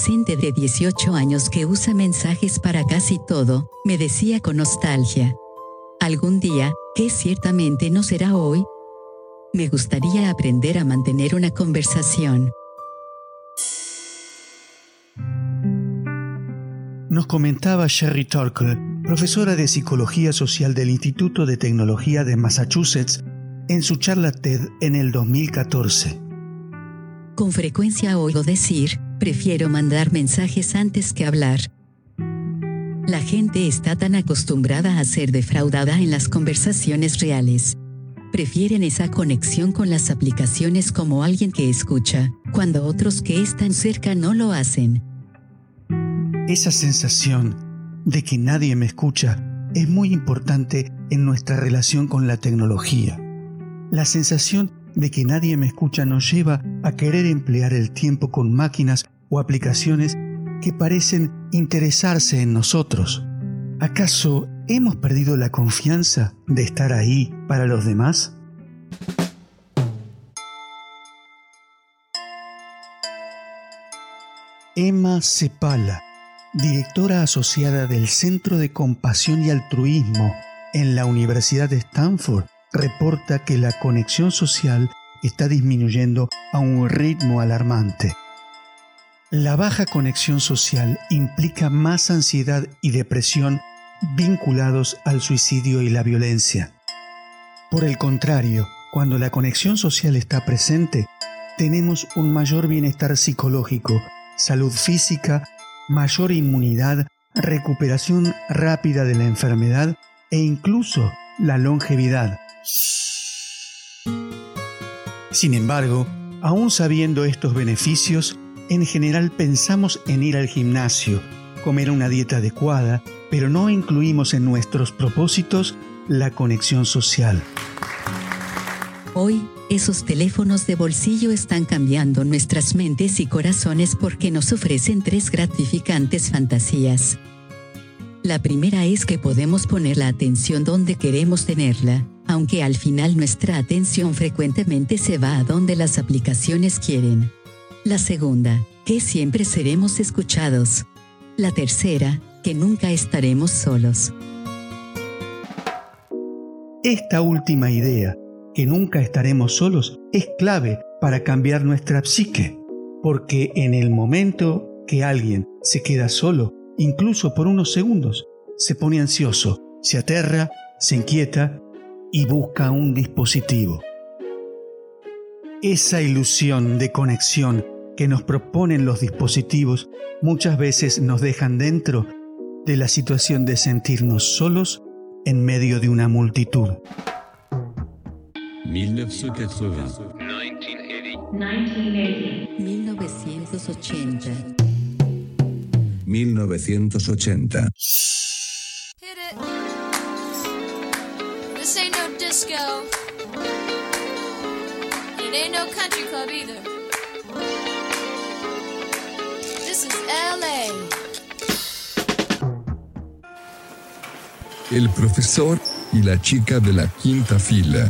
adolescente de 18 años que usa mensajes para casi todo, me decía con nostalgia. Algún día, que ciertamente no será hoy, me gustaría aprender a mantener una conversación. Nos comentaba Sherry Torkel, profesora de Psicología Social del Instituto de Tecnología de Massachusetts, en su charla TED en el 2014. Con frecuencia oigo decir, prefiero mandar mensajes antes que hablar. La gente está tan acostumbrada a ser defraudada en las conversaciones reales. Prefieren esa conexión con las aplicaciones como alguien que escucha, cuando otros que están cerca no lo hacen. Esa sensación de que nadie me escucha es muy importante en nuestra relación con la tecnología. La sensación de que nadie me escucha nos lleva a querer emplear el tiempo con máquinas o aplicaciones que parecen interesarse en nosotros. ¿Acaso hemos perdido la confianza de estar ahí para los demás? Emma Cepala directora asociada del Centro de Compasión y Altruismo en la Universidad de Stanford, reporta que la conexión social está disminuyendo a un ritmo alarmante. La baja conexión social implica más ansiedad y depresión vinculados al suicidio y la violencia. Por el contrario, cuando la conexión social está presente, tenemos un mayor bienestar psicológico, salud física mayor inmunidad, recuperación rápida de la enfermedad e incluso la longevidad. Sin embargo, aún sabiendo estos beneficios, en general pensamos en ir al gimnasio, comer una dieta adecuada, pero no incluimos en nuestros propósitos la conexión social. Hoy, esos teléfonos de bolsillo están cambiando nuestras mentes y corazones porque nos ofrecen tres gratificantes fantasías. La primera es que podemos poner la atención donde queremos tenerla, aunque al final nuestra atención frecuentemente se va a donde las aplicaciones quieren. La segunda, que siempre seremos escuchados. La tercera, que nunca estaremos solos. Esta última idea que nunca estaremos solos es clave para cambiar nuestra psique, porque en el momento que alguien se queda solo, incluso por unos segundos, se pone ansioso, se aterra, se inquieta y busca un dispositivo. Esa ilusión de conexión que nos proponen los dispositivos muchas veces nos dejan dentro de la situación de sentirnos solos en medio de una multitud. 1980. 1980. 1980. Hit it. This ain't no disco. It ain't no country club either. This is LA. El profesor y la chica de la quinta fila.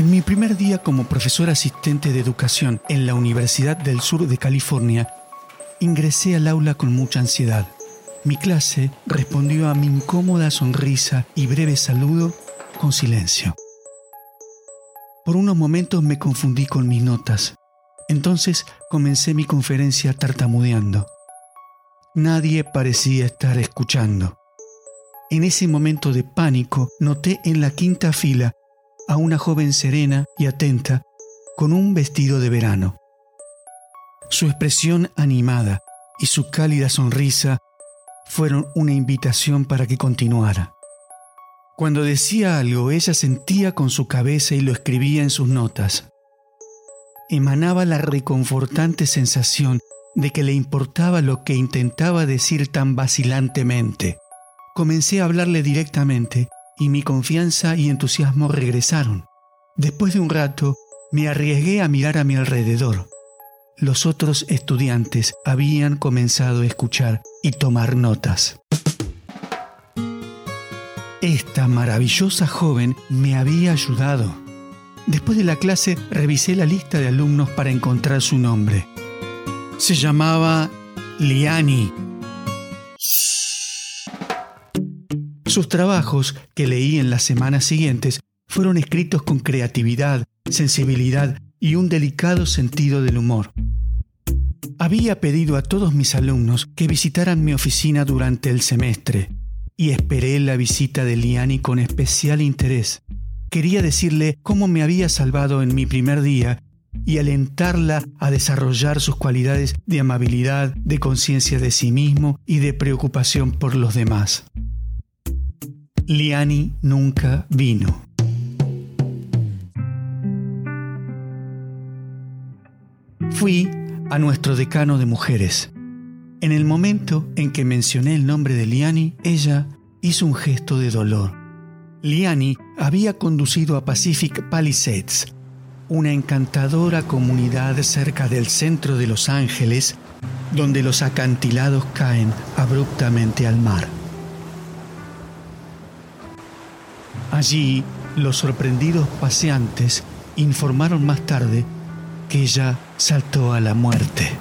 En mi primer día como profesor asistente de educación en la Universidad del Sur de California, ingresé al aula con mucha ansiedad. Mi clase respondió a mi incómoda sonrisa y breve saludo con silencio. Por unos momentos me confundí con mis notas. Entonces comencé mi conferencia tartamudeando. Nadie parecía estar escuchando. En ese momento de pánico noté en la quinta fila a una joven serena y atenta con un vestido de verano. Su expresión animada y su cálida sonrisa fueron una invitación para que continuara. Cuando decía algo, ella sentía con su cabeza y lo escribía en sus notas. Emanaba la reconfortante sensación de que le importaba lo que intentaba decir tan vacilantemente. Comencé a hablarle directamente y mi confianza y entusiasmo regresaron. Después de un rato, me arriesgué a mirar a mi alrededor. Los otros estudiantes habían comenzado a escuchar y tomar notas. Esta maravillosa joven me había ayudado. Después de la clase revisé la lista de alumnos para encontrar su nombre. Se llamaba Liani. Sus trabajos, que leí en las semanas siguientes, fueron escritos con creatividad, sensibilidad y un delicado sentido del humor. Había pedido a todos mis alumnos que visitaran mi oficina durante el semestre y esperé la visita de Liani con especial interés. Quería decirle cómo me había salvado en mi primer día y alentarla a desarrollar sus cualidades de amabilidad, de conciencia de sí mismo y de preocupación por los demás. Liani nunca vino. Fui a nuestro decano de mujeres. En el momento en que mencioné el nombre de Liani, ella hizo un gesto de dolor. Liani había conducido a Pacific Palisades, una encantadora comunidad cerca del centro de Los Ángeles, donde los acantilados caen abruptamente al mar. Allí, los sorprendidos paseantes informaron más tarde que ella saltó a la muerte.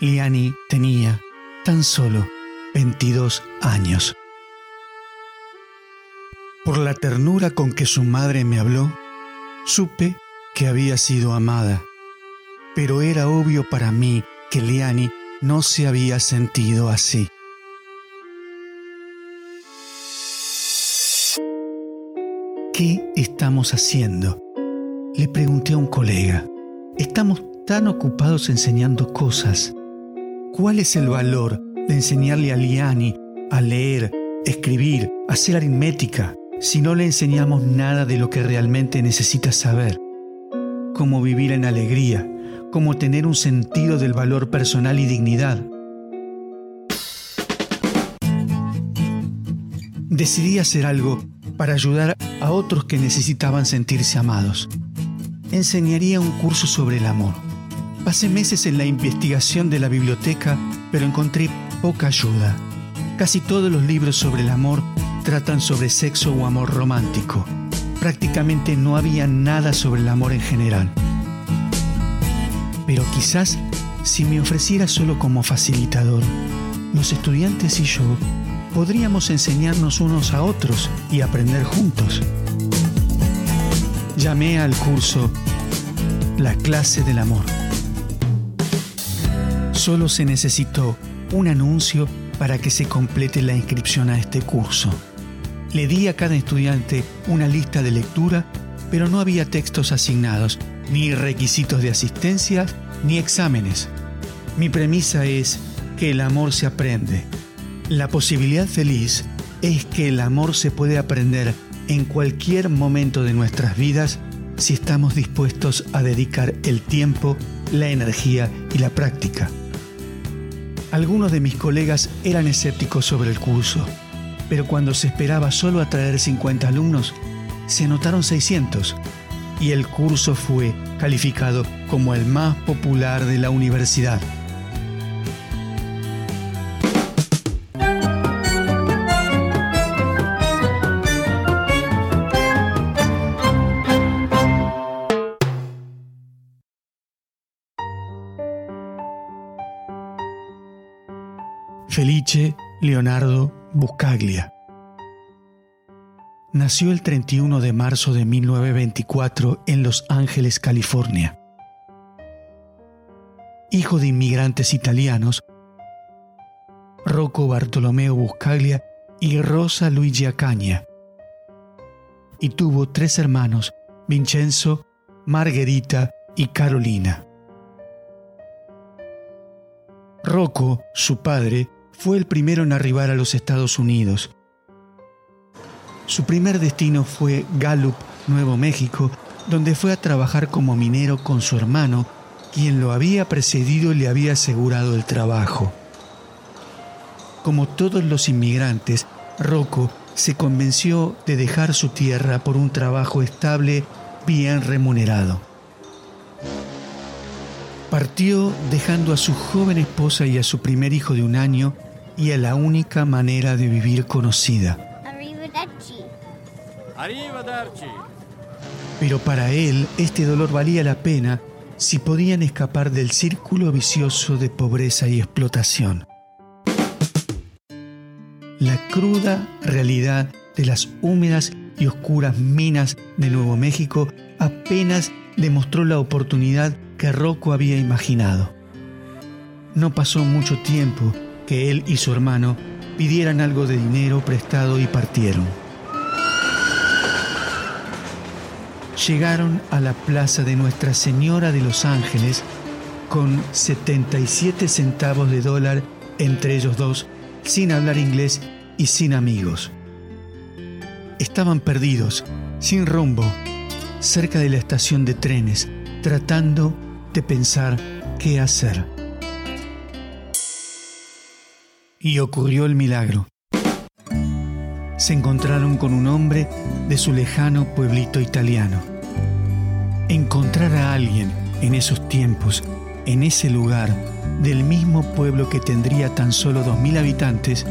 Liani tenía tan solo 22 años. Por la ternura con que su madre me habló, supe que había sido amada, pero era obvio para mí que Liani no se había sentido así. ¿Qué estamos haciendo? Le pregunté a un colega. Estamos tan ocupados enseñando cosas. ¿Cuál es el valor de enseñarle a Liani a leer, escribir, hacer aritmética, si no le enseñamos nada de lo que realmente necesita saber? Cómo vivir en alegría, cómo tener un sentido del valor personal y dignidad. Decidí hacer algo para ayudar a otros que necesitaban sentirse amados. Enseñaría un curso sobre el amor. Pasé meses en la investigación de la biblioteca, pero encontré poca ayuda. Casi todos los libros sobre el amor tratan sobre sexo o amor romántico. Prácticamente no había nada sobre el amor en general. Pero quizás si me ofreciera solo como facilitador, los estudiantes y yo podríamos enseñarnos unos a otros y aprender juntos. Llamé al curso La clase del amor. Solo se necesitó un anuncio para que se complete la inscripción a este curso. Le di a cada estudiante una lista de lectura, pero no había textos asignados, ni requisitos de asistencia, ni exámenes. Mi premisa es que el amor se aprende la posibilidad feliz es que el amor se puede aprender en cualquier momento de nuestras vidas si estamos dispuestos a dedicar el tiempo, la energía y la práctica. Algunos de mis colegas eran escépticos sobre el curso, pero cuando se esperaba solo atraer 50 alumnos, se anotaron 600 y el curso fue calificado como el más popular de la universidad. Felice Leonardo Buscaglia. Nació el 31 de marzo de 1924 en Los Ángeles, California. Hijo de inmigrantes italianos, Rocco Bartolomeo Buscaglia y Rosa Luigi Acaña. Y tuvo tres hermanos, Vincenzo, Margherita y Carolina. Rocco, su padre, fue el primero en arribar a los Estados Unidos. Su primer destino fue Gallup, Nuevo México, donde fue a trabajar como minero con su hermano, quien lo había precedido y le había asegurado el trabajo. Como todos los inmigrantes, Rocco se convenció de dejar su tierra por un trabajo estable, bien remunerado. Partió dejando a su joven esposa y a su primer hijo de un año y a la única manera de vivir conocida. Pero para él este dolor valía la pena si podían escapar del círculo vicioso de pobreza y explotación. La cruda realidad de las húmedas y oscuras minas de Nuevo México apenas demostró la oportunidad que Rocco había imaginado. No pasó mucho tiempo que él y su hermano pidieran algo de dinero prestado y partieron. Llegaron a la plaza de Nuestra Señora de los Ángeles con 77 centavos de dólar entre ellos dos, sin hablar inglés y sin amigos. Estaban perdidos, sin rumbo, cerca de la estación de trenes, tratando de pensar qué hacer. Y ocurrió el milagro. Se encontraron con un hombre de su lejano pueblito italiano. Encontrar a alguien en esos tiempos, en ese lugar, del mismo pueblo que tendría tan solo 2.000 habitantes,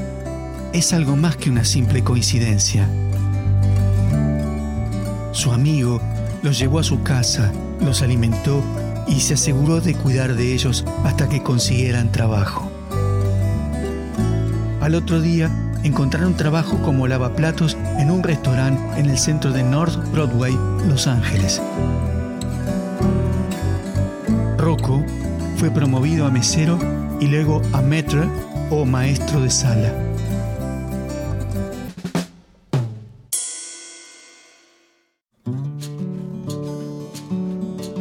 es algo más que una simple coincidencia. Su amigo los llevó a su casa, los alimentó y se aseguró de cuidar de ellos hasta que consiguieran trabajo. Al otro día encontraron trabajo como lavaplatos en un restaurante en el centro de North Broadway, Los Ángeles. Rocco fue promovido a mesero y luego a maître o maestro de sala.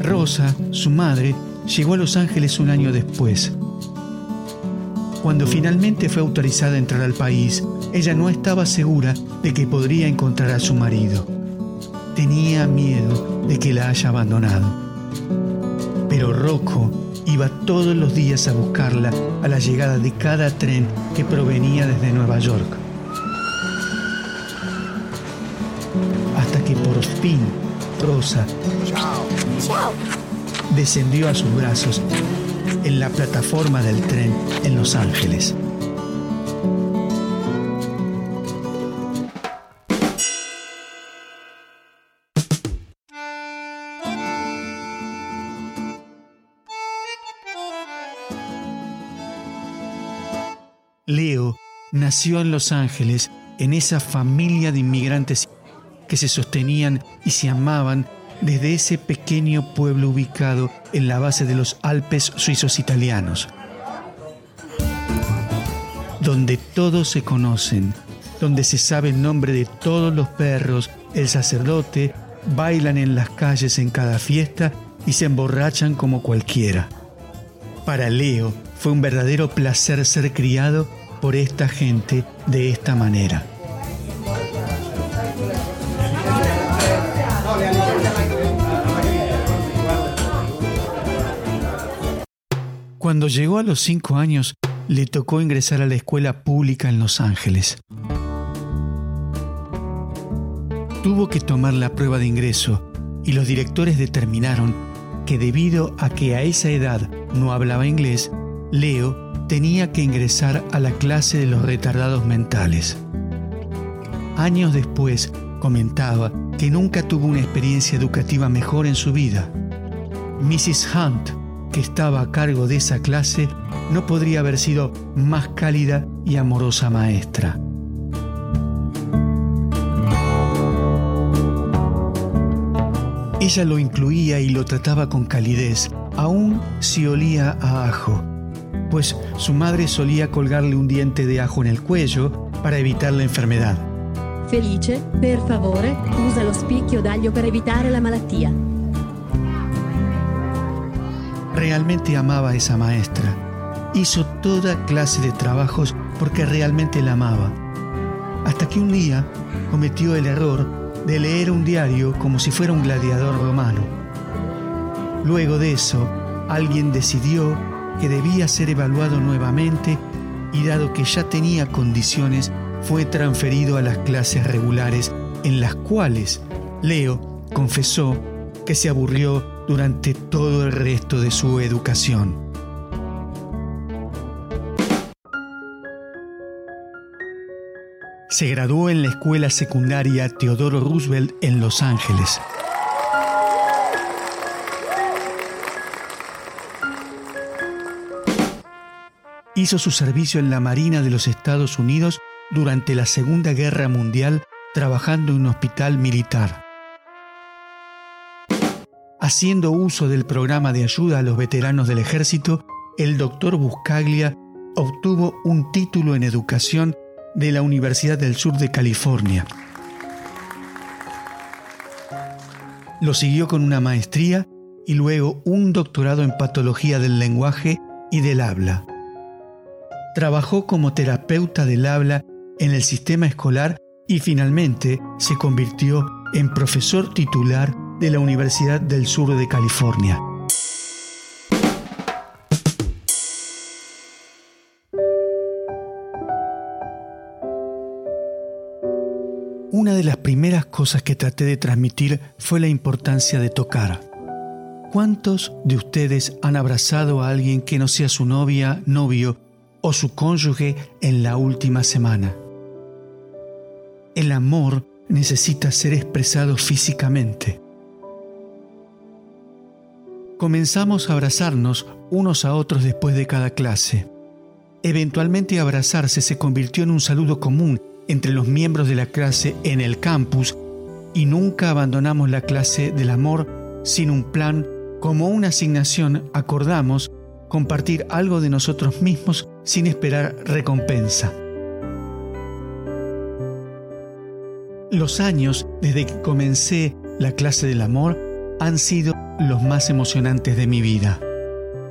Rosa, su madre, llegó a Los Ángeles un año después. Cuando finalmente fue autorizada a entrar al país, ella no estaba segura de que podría encontrar a su marido. Tenía miedo de que la haya abandonado. Pero Rocco iba todos los días a buscarla a la llegada de cada tren que provenía desde Nueva York. Hasta que por fin Rosa descendió a sus brazos en la plataforma del tren en Los Ángeles. Leo nació en Los Ángeles en esa familia de inmigrantes que se sostenían y se amaban desde ese pequeño pueblo ubicado en la base de los Alpes suizos italianos, donde todos se conocen, donde se sabe el nombre de todos los perros, el sacerdote, bailan en las calles en cada fiesta y se emborrachan como cualquiera. Para Leo fue un verdadero placer ser criado por esta gente de esta manera. Cuando llegó a los cinco años, le tocó ingresar a la escuela pública en Los Ángeles. Tuvo que tomar la prueba de ingreso y los directores determinaron que debido a que a esa edad no hablaba inglés, Leo tenía que ingresar a la clase de los retardados mentales. Años después comentaba que nunca tuvo una experiencia educativa mejor en su vida. Mrs. Hunt que estaba a cargo de esa clase no podría haber sido más cálida y amorosa maestra. Ella lo incluía y lo trataba con calidez, aun si olía a ajo, pues su madre solía colgarle un diente de ajo en el cuello para evitar la enfermedad. Felice, per favore, usa lo spicchio d'aglio per evitare la malattia. Realmente amaba a esa maestra. Hizo toda clase de trabajos porque realmente la amaba. Hasta que un día cometió el error de leer un diario como si fuera un gladiador romano. Luego de eso, alguien decidió que debía ser evaluado nuevamente y dado que ya tenía condiciones, fue transferido a las clases regulares en las cuales Leo confesó que se aburrió durante todo el resto de su educación. Se graduó en la escuela secundaria Teodoro Roosevelt en Los Ángeles. Hizo su servicio en la Marina de los Estados Unidos durante la Segunda Guerra Mundial trabajando en un hospital militar. Haciendo uso del programa de ayuda a los veteranos del ejército, el doctor Buscaglia obtuvo un título en educación de la Universidad del Sur de California. Lo siguió con una maestría y luego un doctorado en patología del lenguaje y del habla. Trabajó como terapeuta del habla en el sistema escolar y finalmente se convirtió en profesor titular de la Universidad del Sur de California. Una de las primeras cosas que traté de transmitir fue la importancia de tocar. ¿Cuántos de ustedes han abrazado a alguien que no sea su novia, novio o su cónyuge en la última semana? El amor necesita ser expresado físicamente. Comenzamos a abrazarnos unos a otros después de cada clase. Eventualmente abrazarse se convirtió en un saludo común entre los miembros de la clase en el campus y nunca abandonamos la clase del amor sin un plan. Como una asignación acordamos compartir algo de nosotros mismos sin esperar recompensa. Los años desde que comencé la clase del amor han sido los más emocionantes de mi vida.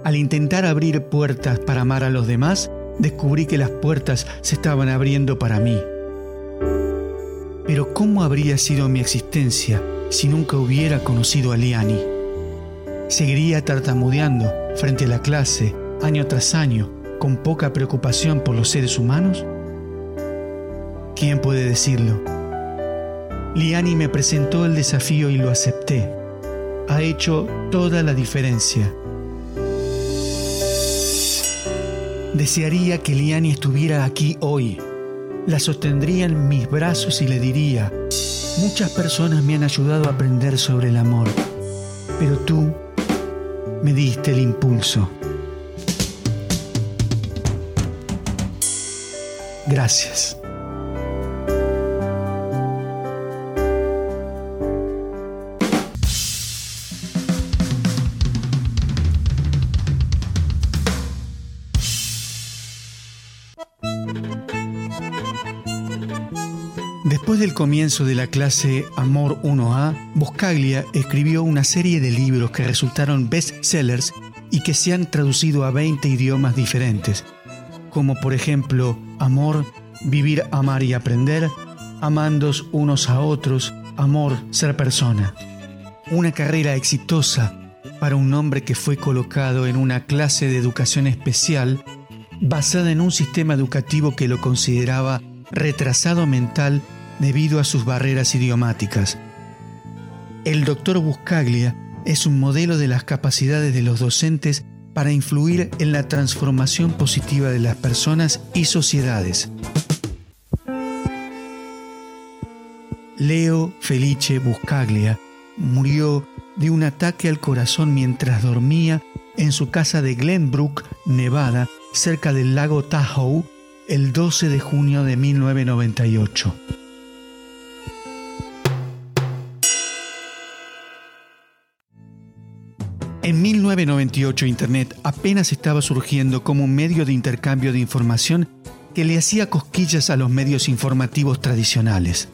Al intentar abrir puertas para amar a los demás, descubrí que las puertas se estaban abriendo para mí. Pero ¿cómo habría sido mi existencia si nunca hubiera conocido a Liani? ¿Seguiría tartamudeando frente a la clase año tras año con poca preocupación por los seres humanos? ¿Quién puede decirlo? Liani me presentó el desafío y lo acepté. Ha hecho toda la diferencia. Desearía que Liani estuviera aquí hoy. La sostendría en mis brazos y le diría, muchas personas me han ayudado a aprender sobre el amor, pero tú me diste el impulso. Gracias. Después del comienzo de la clase Amor 1A, Buscaglia escribió una serie de libros que resultaron bestsellers y que se han traducido a 20 idiomas diferentes, como por ejemplo Amor, Vivir, Amar y Aprender, Amandos unos a otros, Amor, Ser Persona. Una carrera exitosa para un hombre que fue colocado en una clase de educación especial basada en un sistema educativo que lo consideraba retrasado mental debido a sus barreras idiomáticas. El doctor Buscaglia es un modelo de las capacidades de los docentes para influir en la transformación positiva de las personas y sociedades. Leo Felice Buscaglia murió de un ataque al corazón mientras dormía en su casa de Glenbrook, Nevada, cerca del lago Tahoe, el 12 de junio de 1998. 1998 Internet apenas estaba surgiendo como un medio de intercambio de información que le hacía cosquillas a los medios informativos tradicionales.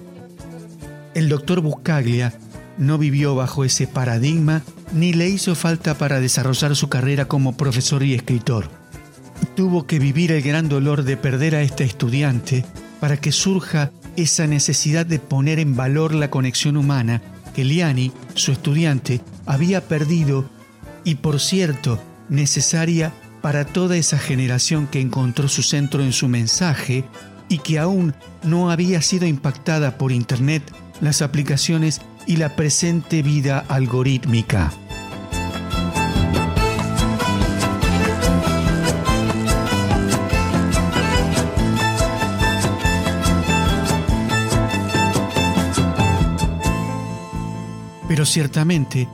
El doctor Buscaglia no vivió bajo ese paradigma ni le hizo falta para desarrollar su carrera como profesor y escritor. Tuvo que vivir el gran dolor de perder a este estudiante para que surja esa necesidad de poner en valor la conexión humana que Liani, su estudiante, había perdido y por cierto necesaria para toda esa generación que encontró su centro en su mensaje y que aún no había sido impactada por Internet, las aplicaciones y la presente vida algorítmica. Pero ciertamente,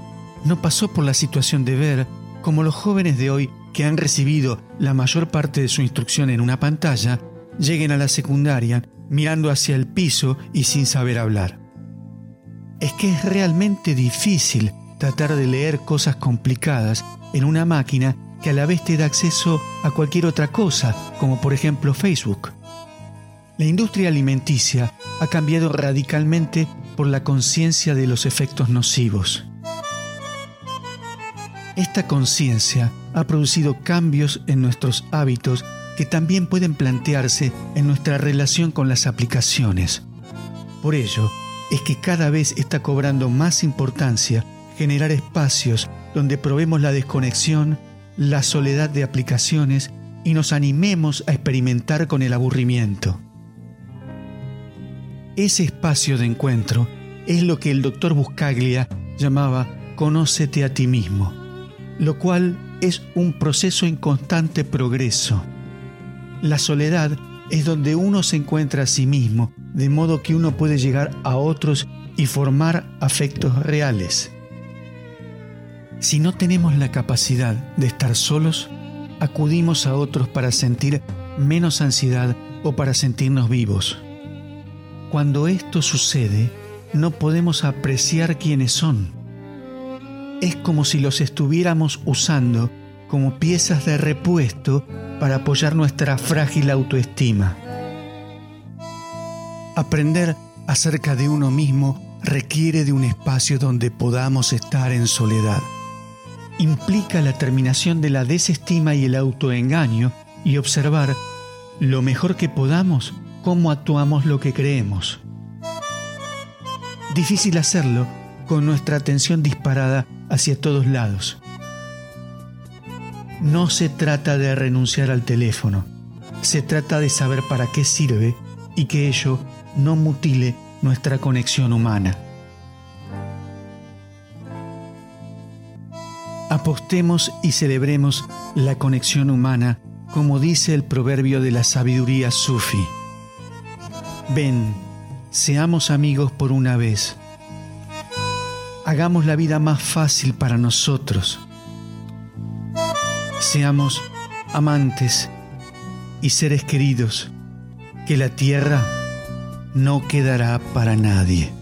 no pasó por la situación de ver como los jóvenes de hoy que han recibido la mayor parte de su instrucción en una pantalla, lleguen a la secundaria mirando hacia el piso y sin saber hablar. Es que es realmente difícil tratar de leer cosas complicadas en una máquina que a la vez te da acceso a cualquier otra cosa, como por ejemplo Facebook. La industria alimenticia ha cambiado radicalmente por la conciencia de los efectos nocivos. Esta conciencia ha producido cambios en nuestros hábitos que también pueden plantearse en nuestra relación con las aplicaciones. Por ello, es que cada vez está cobrando más importancia generar espacios donde probemos la desconexión, la soledad de aplicaciones y nos animemos a experimentar con el aburrimiento. Ese espacio de encuentro es lo que el doctor Buscaglia llamaba Conócete a ti mismo, lo cual es un proceso en constante progreso. La soledad es donde uno se encuentra a sí mismo, de modo que uno puede llegar a otros y formar afectos reales. Si no tenemos la capacidad de estar solos, acudimos a otros para sentir menos ansiedad o para sentirnos vivos. Cuando esto sucede, no podemos apreciar quiénes son. Es como si los estuviéramos usando como piezas de repuesto para apoyar nuestra frágil autoestima. Aprender acerca de uno mismo requiere de un espacio donde podamos estar en soledad. Implica la terminación de la desestima y el autoengaño y observar lo mejor que podamos cómo actuamos lo que creemos. Difícil hacerlo con nuestra atención disparada hacia todos lados. No se trata de renunciar al teléfono, se trata de saber para qué sirve y que ello no mutile nuestra conexión humana. Apostemos y celebremos la conexión humana como dice el proverbio de la sabiduría sufi. Ven, seamos amigos por una vez. Hagamos la vida más fácil para nosotros seamos amantes y seres queridos, que la tierra no quedará para nadie.